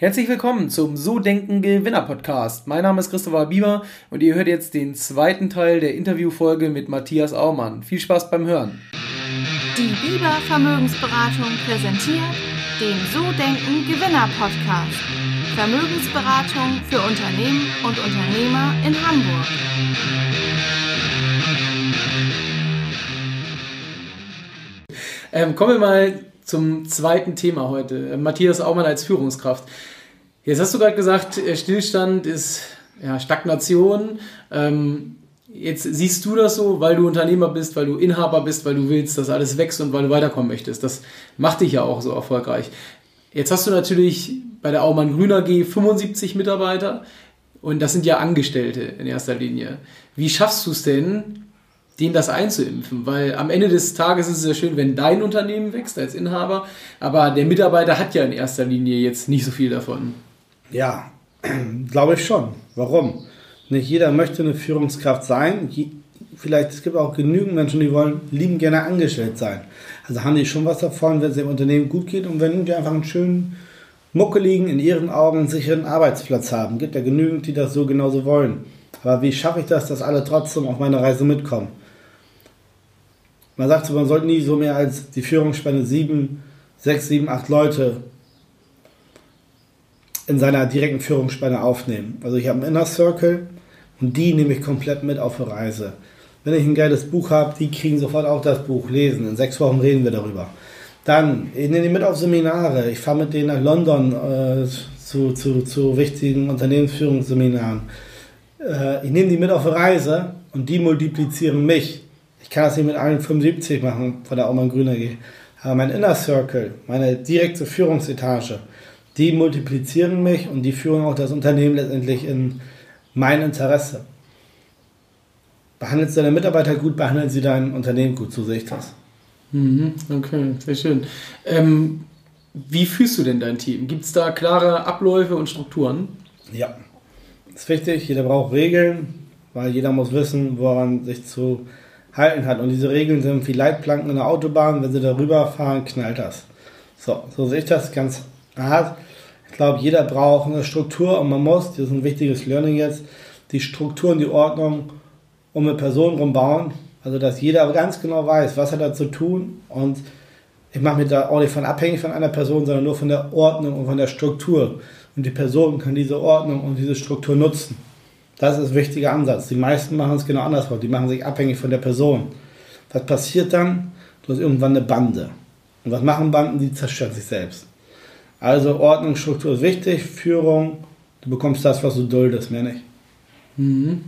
Herzlich willkommen zum So Denken Gewinner Podcast. Mein Name ist Christopher Bieber und ihr hört jetzt den zweiten Teil der Interviewfolge mit Matthias Aumann. Viel Spaß beim Hören. Die Bieber Vermögensberatung präsentiert den So Denken Gewinner Podcast. Vermögensberatung für Unternehmen und Unternehmer in Hamburg. Ähm, kommen wir mal zum zweiten Thema heute. Matthias Aumann als Führungskraft. Jetzt hast du gerade gesagt, äh, Stillstand ist ja, Stagnation. Ähm, jetzt siehst du das so, weil du Unternehmer bist, weil du Inhaber bist, weil du willst, dass alles wächst und weil du weiterkommen möchtest. Das macht dich ja auch so erfolgreich. Jetzt hast du natürlich bei der Aumann Grüner G 75 Mitarbeiter und das sind ja Angestellte in erster Linie. Wie schaffst du es denn, denen das einzuimpfen, weil am Ende des Tages ist es ja schön, wenn dein Unternehmen wächst als Inhaber, aber der Mitarbeiter hat ja in erster Linie jetzt nicht so viel davon. Ja, glaube ich schon. Warum? Nicht jeder möchte eine Führungskraft sein. Vielleicht es gibt auch genügend Menschen, die wollen lieben gerne angestellt sein. Also haben die schon was davon, wenn es dem Unternehmen gut geht und wenn die einfach einen schönen muckeligen, in ihren Augen sicheren Arbeitsplatz haben. Gibt ja genügend, die das so genauso wollen. Aber wie schaffe ich das, dass alle trotzdem auf meine Reise mitkommen? Man sagt so, man sollte nie so mehr als die Führungsspanne sieben, sechs, sieben, acht Leute in seiner direkten Führungsspanne aufnehmen. Also ich habe einen Inner Circle und die nehme ich komplett mit auf eine Reise. Wenn ich ein geiles Buch habe, die kriegen sofort auch das Buch lesen. In sechs Wochen reden wir darüber. Dann, ich nehme die mit auf Seminare. Ich fahre mit denen nach London äh, zu, zu, zu wichtigen Unternehmensführungsseminaren. Äh, ich nehme die mit auf eine Reise und die multiplizieren mich. Ich kann das nicht mit allen 75 machen von der Aumann Grüner G. Aber mein Inner Circle, meine direkte Führungsetage, die multiplizieren mich und die führen auch das Unternehmen letztendlich in mein Interesse. Behandelst du deine Mitarbeiter gut, behandeln sie dein Unternehmen gut, so sehe ich das. Mhm, okay, sehr schön. Ähm, wie fühlst du denn dein Team? Gibt es da klare Abläufe und Strukturen? Ja, das ist wichtig. Jeder braucht Regeln, weil jeder muss wissen, woran sich zu halten hat. Und diese Regeln sind wie Leitplanken in der Autobahn. Wenn sie darüber fahren, knallt das. So, so sehe ich das ganz hart. Ich glaube, jeder braucht eine Struktur und man muss, das ist ein wichtiges Learning jetzt, die Struktur und die Ordnung um eine Person rumbauen. Also, dass jeder ganz genau weiß, was er da zu tun und ich mache mich da auch nicht von abhängig von einer Person, sondern nur von der Ordnung und von der Struktur. Und die Person kann diese Ordnung und diese Struktur nutzen. Das ist ein wichtiger Ansatz. Die meisten machen es genau andersrum. Die machen sich abhängig von der Person. Was passiert dann? Du hast irgendwann eine Bande. Und was machen Banden? Die zerstören sich selbst. Also Ordnung, Struktur ist wichtig, Führung, du bekommst das, was du duldest, mehr nicht. Mhm.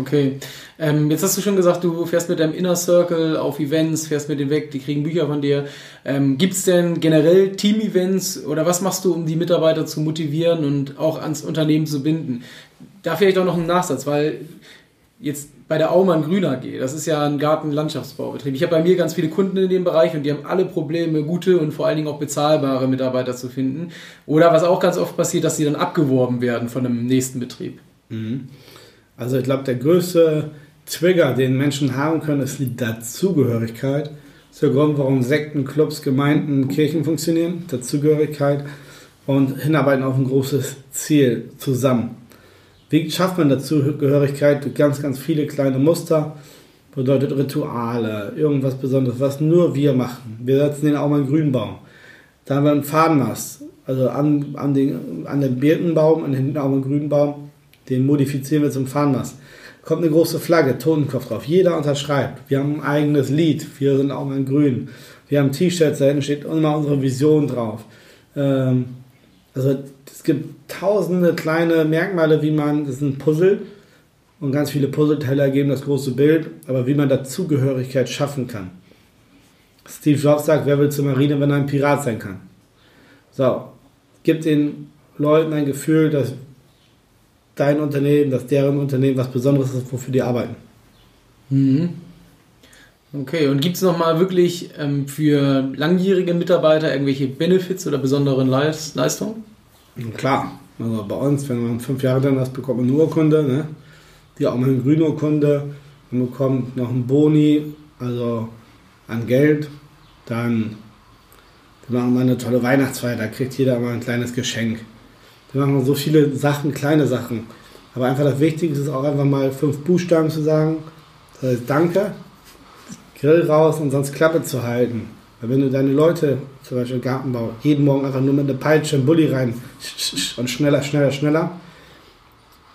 Okay. Ähm, jetzt hast du schon gesagt, du fährst mit deinem Inner Circle auf Events, fährst mit denen weg, die kriegen Bücher von dir. Ähm, Gibt es denn generell Team-Events oder was machst du, um die Mitarbeiter zu motivieren und auch ans Unternehmen zu binden? Da vielleicht auch noch ein Nachsatz, weil jetzt bei der Aumann Grün AG, das ist ja ein Gartenlandschaftsbaubetrieb. Ich habe bei mir ganz viele Kunden in dem Bereich und die haben alle Probleme, gute und vor allen Dingen auch bezahlbare Mitarbeiter zu finden. Oder was auch ganz oft passiert, dass sie dann abgeworben werden von einem nächsten Betrieb. Mhm. Also ich glaube, der größte Trigger, den Menschen haben können, ist die Dazugehörigkeit. Das ist der Grund, warum Sekten, Clubs, Gemeinden, Kirchen funktionieren. Dazugehörigkeit und hinarbeiten auf ein großes Ziel zusammen. Wie schafft man Dazugehörigkeit durch ganz, ganz viele kleine Muster? Bedeutet Rituale, irgendwas Besonderes, was nur wir machen. Wir setzen den auch mal einen Grünbaum. Da haben wir einen Fahnenmast, also an, an, den, an den Birkenbaum, an den auch einen Grünbaum, den modifizieren wir zum Fahnenmast. Kommt eine große Flagge, Totenkopf drauf. Jeder unterschreibt. Wir haben ein eigenes Lied. Wir sind auch mal grün. Wir haben T-Shirts, da hinten steht immer unsere Vision drauf. Ähm, also es gibt tausende kleine Merkmale, wie man, das ist ein Puzzle und ganz viele Puzzleteile ergeben das große Bild, aber wie man Dazugehörigkeit schaffen kann. Steve Jobs sagt, wer will zur Marine, wenn er ein Pirat sein kann? So, gibt den Leuten ein Gefühl, dass dein Unternehmen, dass deren Unternehmen was Besonderes ist, wofür die arbeiten. Mhm. Okay, und gibt es nochmal wirklich ähm, für langjährige Mitarbeiter irgendwelche Benefits oder besonderen Leistungen? Klar, also bei uns, wenn man fünf Jahre dann hast, bekommt man eine Urkunde, ne? die auch mal eine grüne Urkunde, man bekommt noch einen Boni, also an Geld, dann Wir machen mal eine tolle Weihnachtsfeier, da kriegt jeder mal ein kleines Geschenk. Wir machen so viele Sachen, kleine Sachen. Aber einfach das Wichtigste ist auch einfach mal fünf Buchstaben zu sagen. Das heißt Danke, Grill raus und sonst Klappe zu halten. Weil wenn du deine Leute, zum Beispiel Gartenbau, jeden Morgen einfach nur mit einer Peitsche einen Bulli rein und schneller, schneller, schneller,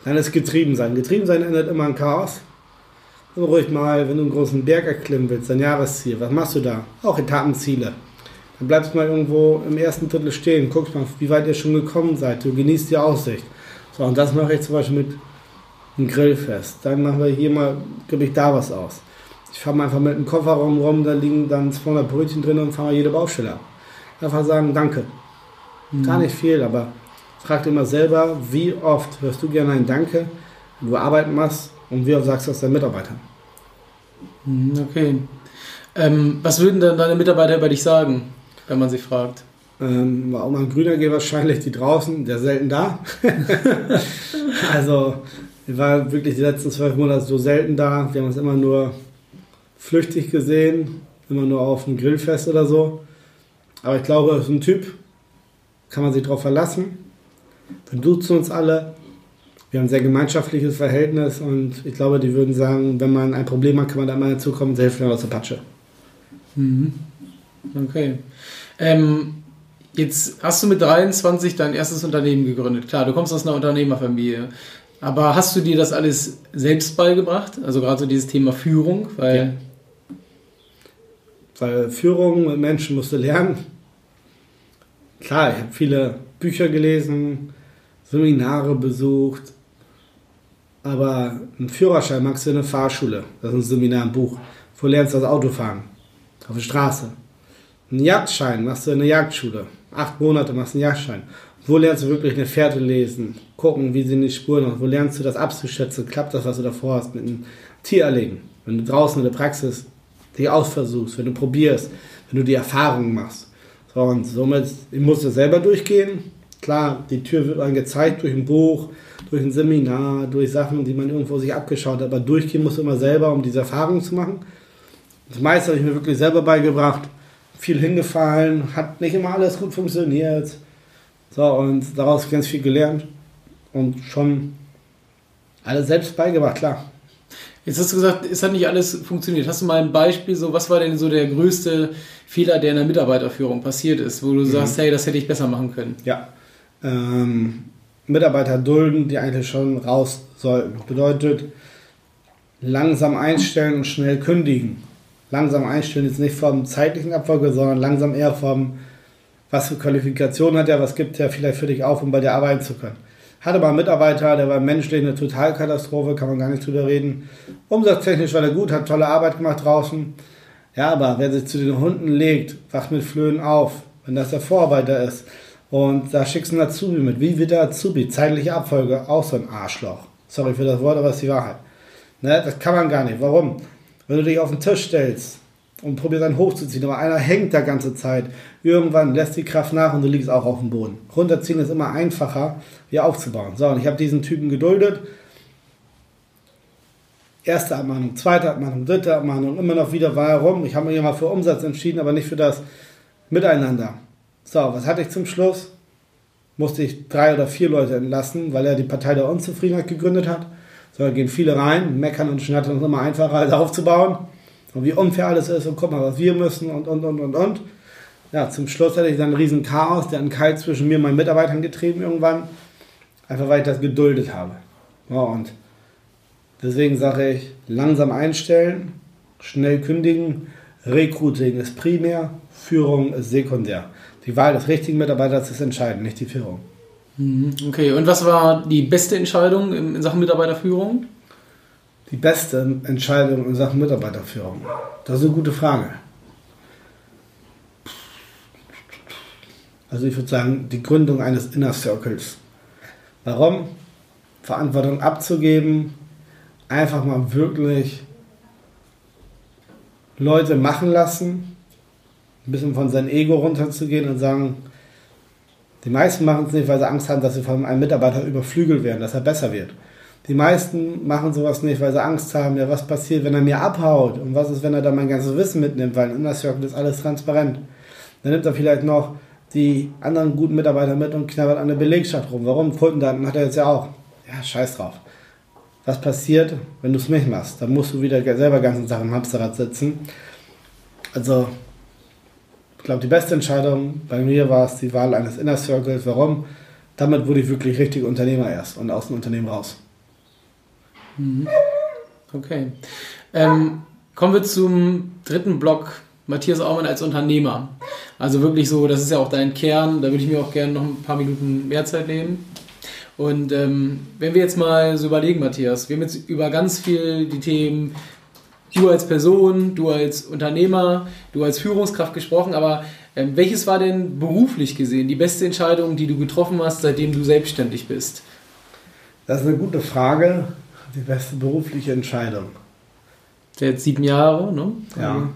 dann ist getrieben sein. Getrieben sein endet immer in Chaos. Und ruhig mal, wenn du einen großen Berg erklimmen willst, dein Jahresziel, was machst du da? Auch Etappenziele. Dann bleibst du mal irgendwo im ersten Drittel stehen, guckst mal, wie weit ihr schon gekommen seid. Du genießt die Aussicht. So, und das mache ich zum Beispiel mit einem Grillfest. Dann machen wir hier mal, gebe ich da was aus. Ich fahre einfach mit einem Kofferraum rum, da liegen dann 200 Brötchen drin und fahre jede Baustelle ab. Einfach sagen, danke. Mhm. Gar nicht viel, aber frag dir mal selber, wie oft hörst du gerne ein Danke, wenn du Arbeit machst und wie oft sagst du das deinen Mitarbeitern? Mhm, okay. Ähm, was würden denn deine Mitarbeiter über dich sagen, wenn man sie fragt? Ähm, war auch mal ein Grüner geht wahrscheinlich, die draußen, der selten da. also, ich war wirklich die letzten zwölf Monate so selten da. Wir haben uns immer nur flüchtig gesehen, immer nur auf einem Grillfest oder so. Aber ich glaube, so ein Typ, kann man sich darauf verlassen. Wir duzen uns alle. Wir haben ein sehr gemeinschaftliches Verhältnis und ich glaube, die würden sagen, wenn man ein Problem hat, kann man da mal dazukommen, sehr helfen aus der Patsche. Mhm. Okay. Ähm, jetzt hast du mit 23 dein erstes Unternehmen gegründet. Klar, du kommst aus einer Unternehmerfamilie. Aber hast du dir das alles selbst beigebracht? Also gerade so dieses Thema Führung, weil ja. Weil Führung mit Menschen musst du lernen. Klar, ich habe viele Bücher gelesen, Seminare besucht, aber ein Führerschein magst du in der Fahrschule. Das ist ein Seminar, ein Buch. Wo lernst du das Autofahren? Auf der Straße. Ein Jagdschein machst du in der Jagdschule. Acht Monate machst du einen Jagdschein. Wo lernst du wirklich eine Fährte lesen? Gucken, wie sind die Spuren aus? Wo lernst du das abzuschätzen? Klappt das, was du davor hast mit einem Tier erlegen? Wenn du draußen in der Praxis dich ausversuchst, wenn du probierst, wenn du die Erfahrungen machst. So, und somit, ich musste selber durchgehen. Klar, die Tür wird einem gezeigt durch ein Buch, durch ein Seminar, durch Sachen, die man irgendwo sich abgeschaut hat, aber durchgehen musst du immer selber, um diese Erfahrungen zu machen. Das meiste habe ich mir wirklich selber beigebracht. Viel hingefallen, hat nicht immer alles gut funktioniert. So, und daraus ganz viel gelernt und schon alles selbst beigebracht, klar. Jetzt hast du gesagt, es hat nicht alles funktioniert. Hast du mal ein Beispiel, so was war denn so der größte Fehler, der in der Mitarbeiterführung passiert ist, wo du mhm. sagst, hey, das hätte ich besser machen können? Ja. Ähm, Mitarbeiter dulden, die eigentlich schon raus sollten. Bedeutet, langsam einstellen und schnell kündigen. Langsam einstellen ist nicht vom zeitlichen Abfolge, sondern langsam eher vom, was für Qualifikationen hat er, was gibt er vielleicht für dich auf, um bei dir arbeiten zu können. Hatte mal einen Mitarbeiter, der war menschlich eine Totalkatastrophe, kann man gar nicht drüber reden. Umsatztechnisch war er gut, hat tolle Arbeit gemacht draußen. Ja, aber wer sich zu den Hunden legt, wacht mit Flöhen auf, wenn das der Vorarbeiter ist. Und da schickst du einen Azubi mit. Wie wird der Azubi? Zeitliche Abfolge, auch so ein Arschloch. Sorry für das Wort, aber es ist die Wahrheit. Ne, das kann man gar nicht. Warum? Wenn du dich auf den Tisch stellst und probierst einen hochzuziehen, aber einer hängt da ganze Zeit, irgendwann lässt die Kraft nach und du liegst auch auf dem Boden. Runterziehen ist immer einfacher, wieder aufzubauen. So, und ich habe diesen Typen geduldet. Erste Abmahnung, zweite Abmahnung, dritte Abmahnung, immer noch wieder warum. Ich habe mich immer für Umsatz entschieden, aber nicht für das Miteinander. So, was hatte ich zum Schluss? Musste ich drei oder vier Leute entlassen, weil er die Partei der Unzufriedenheit gegründet hat. So, da gehen viele rein, meckern und schnattern ist immer einfacher als aufzubauen. Und wie unfair alles ist und guck mal, was wir müssen und und und und und. Ja, zum Schluss hatte ich dann einen riesen Chaos, der einen Kalt zwischen mir und meinen Mitarbeitern getrieben irgendwann. Einfach weil ich das geduldet habe. Ja, und deswegen sage ich, langsam einstellen, schnell kündigen. Recruiting ist primär, Führung ist sekundär. Die Wahl des richtigen Mitarbeiters ist entscheidend, nicht die Führung. Mhm, okay, und was war die beste Entscheidung in Sachen Mitarbeiterführung? Die beste Entscheidung in Sachen Mitarbeiterführung? Das ist eine gute Frage. Also ich würde sagen, die Gründung eines Inner Circles. Warum? Verantwortung abzugeben, einfach mal wirklich Leute machen lassen, ein bisschen von seinem Ego runterzugehen und sagen, die meisten machen es nicht, weil sie Angst haben, dass sie von einem Mitarbeiter überflügelt werden, dass er besser wird. Die meisten machen sowas nicht, weil sie Angst haben, ja, was passiert, wenn er mir abhaut und was ist, wenn er dann mein ganzes Wissen mitnimmt, weil in Inner Circle ist alles transparent. Dann nimmt er vielleicht noch die anderen guten Mitarbeiter mit und knabbert an der Belegschaft rum. Warum? Kundendaten hat er jetzt ja auch. Ja, scheiß drauf. Was passiert, wenn du es nicht machst? Dann musst du wieder selber ganzen Tag im Hamsterrad sitzen. Also, ich glaube, die beste Entscheidung bei mir war es die Wahl eines Inner Circles. Warum? Damit wurde ich wirklich richtig Unternehmer erst und aus dem Unternehmen raus. Mhm. Okay. Ähm, kommen wir zum dritten Block. Matthias Aumann als Unternehmer. Also wirklich so, das ist ja auch dein Kern. Da würde ich mir auch gerne noch ein paar Minuten mehr Zeit nehmen. Und ähm, wenn wir jetzt mal so überlegen, Matthias, wir haben jetzt über ganz viel die Themen du als Person, du als Unternehmer, du als Führungskraft gesprochen, aber ähm, welches war denn beruflich gesehen die beste Entscheidung, die du getroffen hast, seitdem du selbstständig bist? Das ist eine gute Frage. Die beste berufliche Entscheidung. Jetzt sieben Jahre, ne? Ja.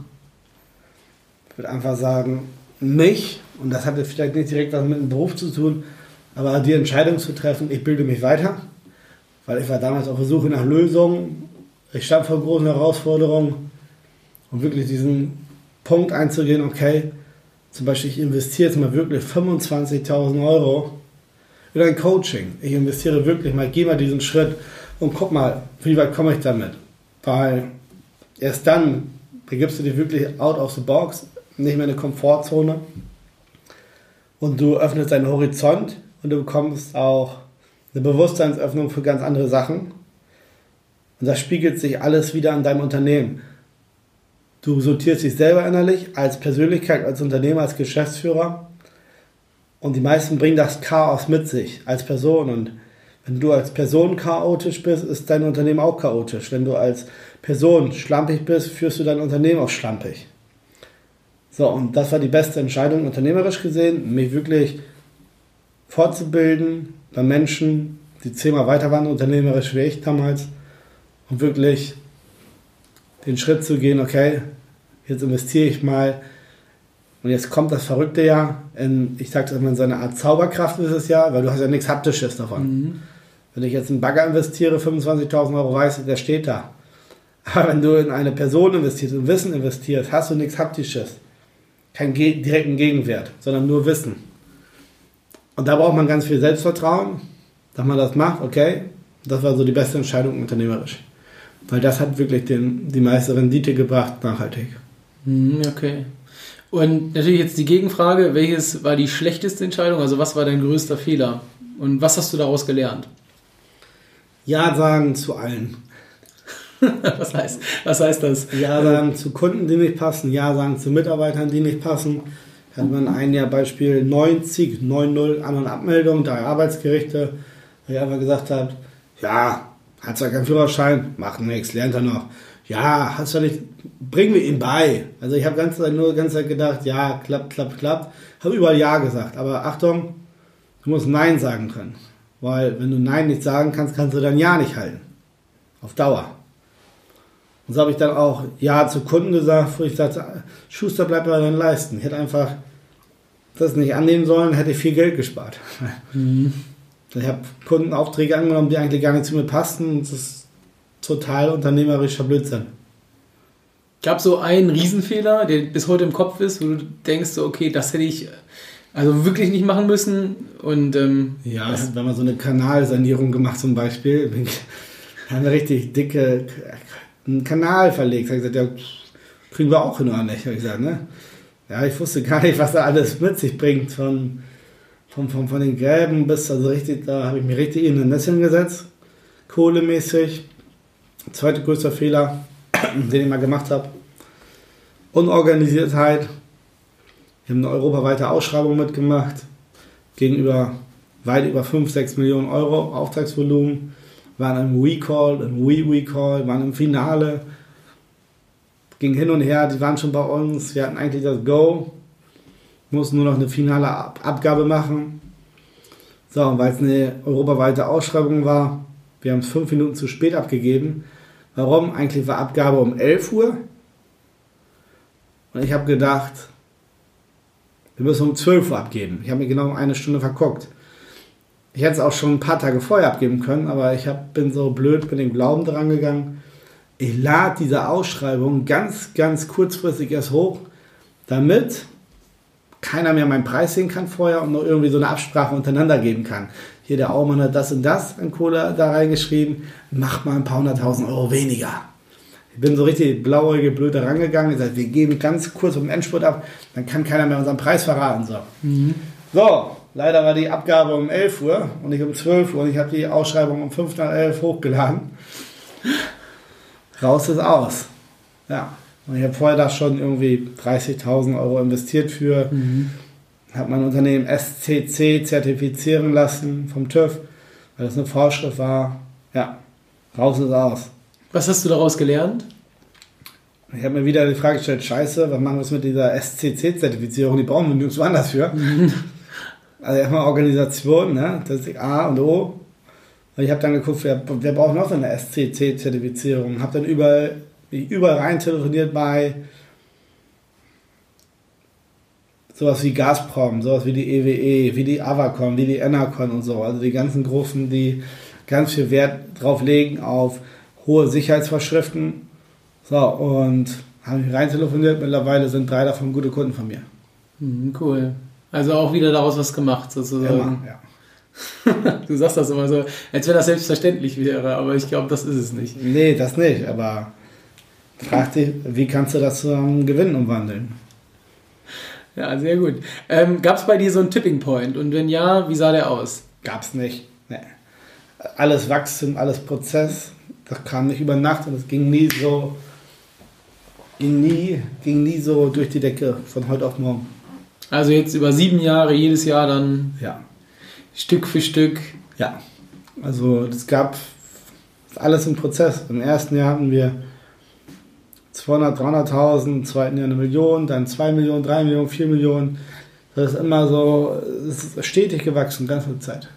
Ich würde einfach sagen, mich, und das hatte vielleicht nicht direkt was mit dem Beruf zu tun, aber die Entscheidung zu treffen, ich bilde mich weiter, weil ich war damals auf der Suche nach Lösungen. Ich stand vor großen Herausforderungen und wirklich diesen Punkt einzugehen, okay, zum Beispiel ich investiere jetzt mal wirklich 25.000 Euro in ein Coaching. Ich investiere wirklich mal, gehe mal diesen Schritt und guck mal, wie weit komme ich damit. Weil erst dann begibst du dich wirklich out of the box, nicht mehr in eine Komfortzone und du öffnest deinen Horizont und du bekommst auch eine Bewusstseinsöffnung für ganz andere Sachen. Und das spiegelt sich alles wieder an deinem Unternehmen. Du sortierst dich selber innerlich als Persönlichkeit, als Unternehmer, als Geschäftsführer. Und die meisten bringen das Chaos mit sich als Person. Und wenn du als Person chaotisch bist, ist dein Unternehmen auch chaotisch. Wenn du als Person schlampig bist, führst du dein Unternehmen auch schlampig. So, und das war die beste Entscheidung, unternehmerisch gesehen, mich wirklich fortzubilden bei Menschen, die zehnmal weiter waren, unternehmerisch wie ich damals, und wirklich den Schritt zu gehen, okay, jetzt investiere ich mal und jetzt kommt das verrückte Jahr, in, ich sage das immer, in so eine Art Zauberkraft ist es ja, weil du hast ja nichts Haptisches davon. Mhm. Wenn ich jetzt in einen Bagger investiere, 25.000 Euro weiß, der steht da. Aber wenn du in eine Person investierst, in Wissen investierst, hast du nichts Haptisches. Keinen direkten Gegenwert, sondern nur Wissen. Und da braucht man ganz viel Selbstvertrauen, dass man das macht, okay. Das war so die beste Entscheidung unternehmerisch. Weil das hat wirklich den, die meiste Rendite gebracht, nachhaltig. Mhm, okay. Und natürlich jetzt die Gegenfrage, welches war die schlechteste Entscheidung? Also was war dein größter Fehler? Und was hast du daraus gelernt? Ja sagen zu allen. was, heißt, was heißt das? Ja sagen zu Kunden, die nicht passen. Ja sagen zu Mitarbeitern, die nicht passen. Hat man ein Jahr Beispiel 90, 9-0 An- und Abmeldung, drei Arbeitsgerichte, wo ich einfach gesagt habe, ja, hat zwar keinen Führerschein, macht nichts, lernt er noch. Ja, hast du nicht, bringen wir ihn bei. Also ich habe ganze Zeit nur die ganze Zeit gedacht, ja, klappt, klappt, klappt. Habe überall Ja gesagt, aber Achtung, du musst Nein sagen können. Weil wenn du Nein nicht sagen kannst, kannst du dein Ja nicht halten. Auf Dauer. Und so habe ich dann auch Ja zu Kunden gesagt, wo ich sagte, Schuster bleibt bei deinen Leisten. Ich hätte einfach das nicht annehmen sollen, hätte ich viel Geld gespart. Mhm. Ich habe Kundenaufträge angenommen, die eigentlich gar nicht zu mir passten. Das ist total unternehmerischer Blödsinn. Gab so einen Riesenfehler, der bis heute im Kopf ist, wo du denkst, okay, das hätte ich also wirklich nicht machen müssen. Und ähm, ja, ja. wenn man so eine Kanalsanierung gemacht zum Beispiel, haben wir richtig dicke einen Kanal verlegt. Habe ich gesagt, ja, kriegen wir auch hin oder nicht? Habe ich gesagt, ne? Ja, ich wusste gar nicht, was da alles mit sich bringt. Von, von, von, von den Gräben bis, also richtig, da habe ich mich richtig in den Nesseln gesetzt. Kohlemäßig. Zweiter größter Fehler, den ich mal gemacht habe. Unorganisiertheit. Wir haben eine europaweite Ausschreibung mitgemacht. Gegenüber weit über 5, 6 Millionen Euro Auftragsvolumen waren im Recall, im We-Recall, waren im Finale, ging hin und her, die waren schon bei uns, wir hatten eigentlich das Go, mussten nur noch eine finale Ab Abgabe machen. So, und weil es eine europaweite Ausschreibung war, wir haben es fünf Minuten zu spät abgegeben. Warum? Eigentlich war Abgabe um 11 Uhr. Und ich habe gedacht, wir müssen um 12 Uhr abgeben. Ich habe mir genau eine Stunde verguckt. Ich hätte es auch schon ein paar Tage vorher abgeben können, aber ich hab, bin so blöd mit dem Glauben dran gegangen. Ich lade diese Ausschreibung ganz, ganz kurzfristig erst hoch, damit keiner mehr meinen Preis sehen kann vorher und nur irgendwie so eine Absprache untereinander geben kann. Hier der Aumann hat das und das an Kohle da reingeschrieben, mach mal ein paar hunderttausend Euro weniger. Ich bin so richtig blauäugig blöd da rangegangen, gesagt, wir geben ganz kurz um den Endspurt ab, dann kann keiner mehr unseren Preis verraten. So, mhm. so leider war die Abgabe um 11 Uhr und nicht um 12 Uhr und ich habe die Ausschreibung um 5 nach 11 hochgeladen. Raus ist aus. Ja, und ich habe vorher da schon irgendwie 30.000 Euro investiert für, mhm. habe mein Unternehmen SCC zertifizieren lassen vom TÜV, weil das eine Vorschrift war. Ja, raus ist aus. Was hast du daraus gelernt? Ich habe mir wieder die Frage gestellt, scheiße, was machen wir mit dieser SCC-Zertifizierung? Die brauchen wir nirgendwo anders für. Also erstmal Organisation, ne? das ist A und O. Und ich habe dann geguckt, wer, wer braucht noch so eine SCC-Zertifizierung? Habe dann überall überall rein telefoniert bei sowas wie Gazprom, sowas wie die EWE, e, wie die Avacon, wie die Enercon und so. Also die ganzen großen, die ganz viel Wert drauf legen auf hohe Sicherheitsvorschriften. So, und habe ich rein telefoniert. Mittlerweile sind drei davon gute Kunden von mir. Mhm, cool. Also auch wieder daraus was gemacht, sozusagen. Immer, ja. du sagst das immer so, als wenn das selbstverständlich wäre, aber ich glaube, das ist es nicht. Nee, das nicht, aber Frag dich, wie kannst du das zu einem Gewinn umwandeln? Ja, sehr gut. Ähm, Gab es bei dir so einen Tipping Point? Und wenn ja, wie sah der aus? Gab es nicht. Nee. Alles Wachstum, alles Prozess. Das kam nicht über Nacht und es ging nie so, ging nie, ging nie so durch die Decke von heute auf morgen. Also jetzt über sieben Jahre, jedes Jahr dann ja. Stück für Stück. Ja. Also es gab alles im Prozess. Im ersten Jahr hatten wir 200, 300.000, im zweiten Jahr eine Million, dann 2 Millionen, 3 Millionen, 4 Millionen. Das ist immer so, es ist stetig gewachsen, ganz viel Zeit.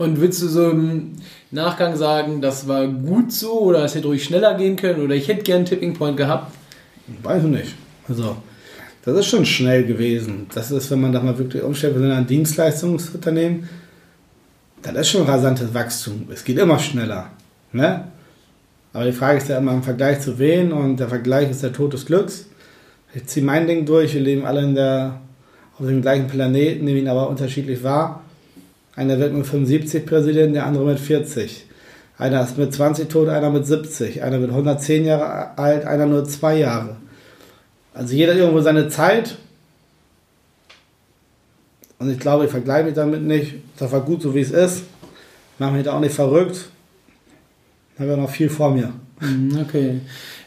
Und willst du so im Nachgang sagen, das war gut so oder es hätte ruhig schneller gehen können oder ich hätte gern einen Tipping Point gehabt? Weiß ich nicht. Also, das ist schon schnell gewesen. Das ist, wenn man da mal wirklich umstellt, wir sind ein Dienstleistungsunternehmen, das ist schon rasantes Wachstum. Es geht immer schneller. Ne? Aber die Frage ist ja immer im Vergleich zu wen und der Vergleich ist der Tod des Glücks. Ich ziehe mein Ding durch, wir leben alle in der, auf dem gleichen Planeten, nehmen ihn aber unterschiedlich wahr. Einer wird mit 75 Präsident, der andere mit 40. Einer ist mit 20 tot, einer mit 70. Einer wird 110 Jahre alt, einer nur zwei Jahre. Also jeder hat irgendwo seine Zeit. Und ich glaube, ich vergleiche mich damit nicht. Das war gut, so wie es ist. Mache mich da auch nicht verrückt habe ja noch viel vor mir. Mhm, okay.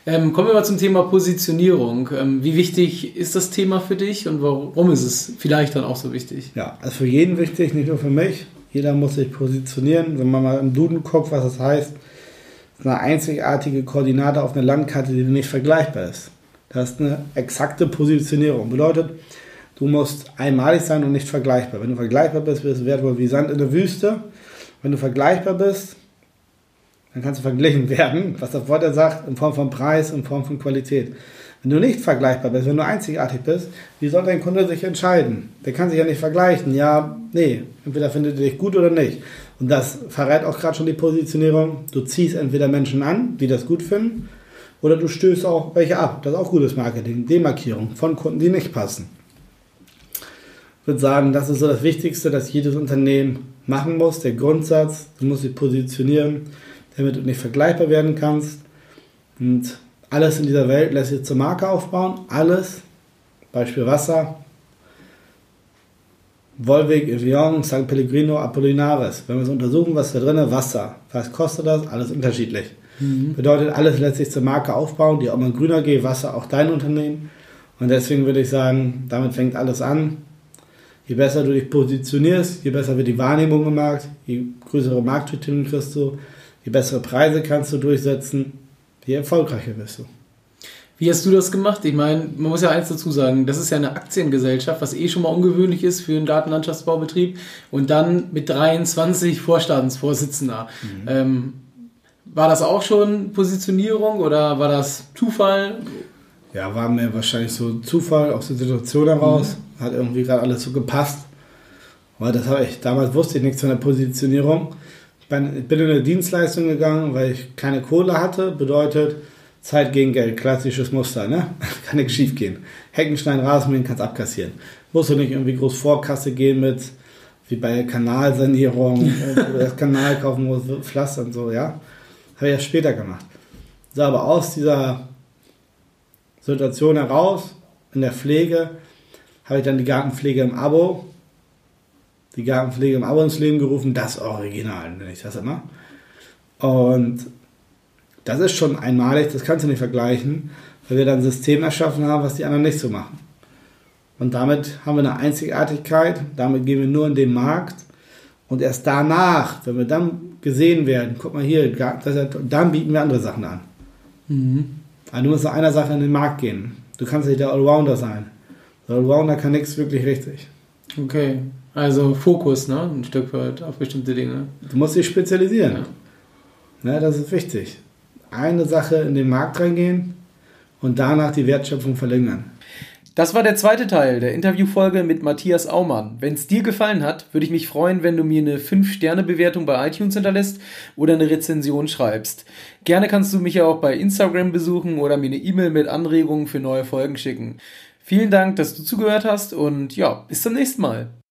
Ähm, kommen wir mal zum Thema Positionierung. Ähm, wie wichtig ist das Thema für dich und warum ist es vielleicht dann auch so wichtig? Ja, also für jeden wichtig, nicht nur für mich. Jeder muss sich positionieren. Wenn man mal im Duden guckt, was das heißt, ist eine einzigartige Koordinate auf einer Landkarte, die nicht vergleichbar ist. Das ist eine exakte Positionierung. Bedeutet, du musst einmalig sein und nicht vergleichbar. Wenn du vergleichbar bist, bist du wertvoll wie Sand in der Wüste. Wenn du vergleichbar bist, dann kannst du verglichen werden, was das Wort sagt, in Form von Preis, in Form von Qualität. Wenn du nicht vergleichbar bist, wenn du einzigartig bist, wie soll dein Kunde sich entscheiden? Der kann sich ja nicht vergleichen. Ja, nee, entweder findet er dich gut oder nicht. Und das verrät auch gerade schon die Positionierung. Du ziehst entweder Menschen an, die das gut finden, oder du stößt auch welche ab. Das ist auch gutes Marketing. Demarkierung von Kunden, die nicht passen. Ich würde sagen, das ist so das Wichtigste, das jedes Unternehmen machen muss. Der Grundsatz, du musst dich positionieren damit du nicht vergleichbar werden kannst. Und alles in dieser Welt lässt sich zur Marke aufbauen. Alles, Beispiel Wasser, Volvic, Evian, St. Pellegrino, Apollinaris. Wenn wir es untersuchen, was da drin ist, Wasser. Was kostet das? Alles unterschiedlich. Mhm. Bedeutet, alles lässt sich zur Marke aufbauen. Die auch mal grüner geht, Wasser, auch dein Unternehmen. Und deswegen würde ich sagen, damit fängt alles an. Je besser du dich positionierst, je besser wird die Wahrnehmung im Markt, je größere Marktstrukturen kriegst du, je bessere Preise kannst du durchsetzen, je erfolgreicher bist du. Wie hast du das gemacht? Ich meine, man muss ja eins dazu sagen, das ist ja eine Aktiengesellschaft, was eh schon mal ungewöhnlich ist für einen Datenlandschaftsbaubetrieb und dann mit 23 Vorstandsvorsitzender. Mhm. Ähm, war das auch schon Positionierung oder war das Zufall? Ja, war mir wahrscheinlich so Zufall aus der Situation heraus. Mhm. Hat irgendwie gerade alles so gepasst. Aber das habe ich, damals wusste ich nichts von der Positionierung bin in eine Dienstleistung gegangen, weil ich keine Kohle hatte. Bedeutet Zeit gegen Geld, klassisches Muster, ne? Kann nichts schief gehen. Heckenstein, Rasenmähen kannst abkassieren. Musst du nicht irgendwie groß Vorkasse gehen mit, wie bei Kanalsanierung, äh, wo du das Kanal kaufen musst, Pflaster und so, ja. Habe ich ja später gemacht. So, aber aus dieser Situation heraus, in der Pflege, habe ich dann die Gartenpflege im Abo, die Gartenpflege im Abo ins Leben gerufen, das Original, nenne ich das immer. Und das ist schon einmalig, das kannst du nicht vergleichen, weil wir dann ein System erschaffen haben, was die anderen nicht so machen. Und damit haben wir eine Einzigartigkeit, damit gehen wir nur in den Markt und erst danach, wenn wir dann gesehen werden, guck mal hier, dann bieten wir andere Sachen an. Mhm. Also du musst nach einer Sache in den Markt gehen. Du kannst nicht der Allrounder sein. Der Allrounder kann nichts wirklich richtig. Okay, also Fokus, ne? Ein Stück weit auf bestimmte Dinge. Du musst dich spezialisieren. Ja. Ne, das ist wichtig. Eine Sache in den Markt reingehen und danach die Wertschöpfung verlängern. Das war der zweite Teil der Interviewfolge mit Matthias Aumann. Wenn es dir gefallen hat, würde ich mich freuen, wenn du mir eine 5-Sterne-Bewertung bei iTunes hinterlässt oder eine Rezension schreibst. Gerne kannst du mich ja auch bei Instagram besuchen oder mir eine E-Mail mit Anregungen für neue Folgen schicken. Vielen Dank, dass du zugehört hast und ja, bis zum nächsten Mal.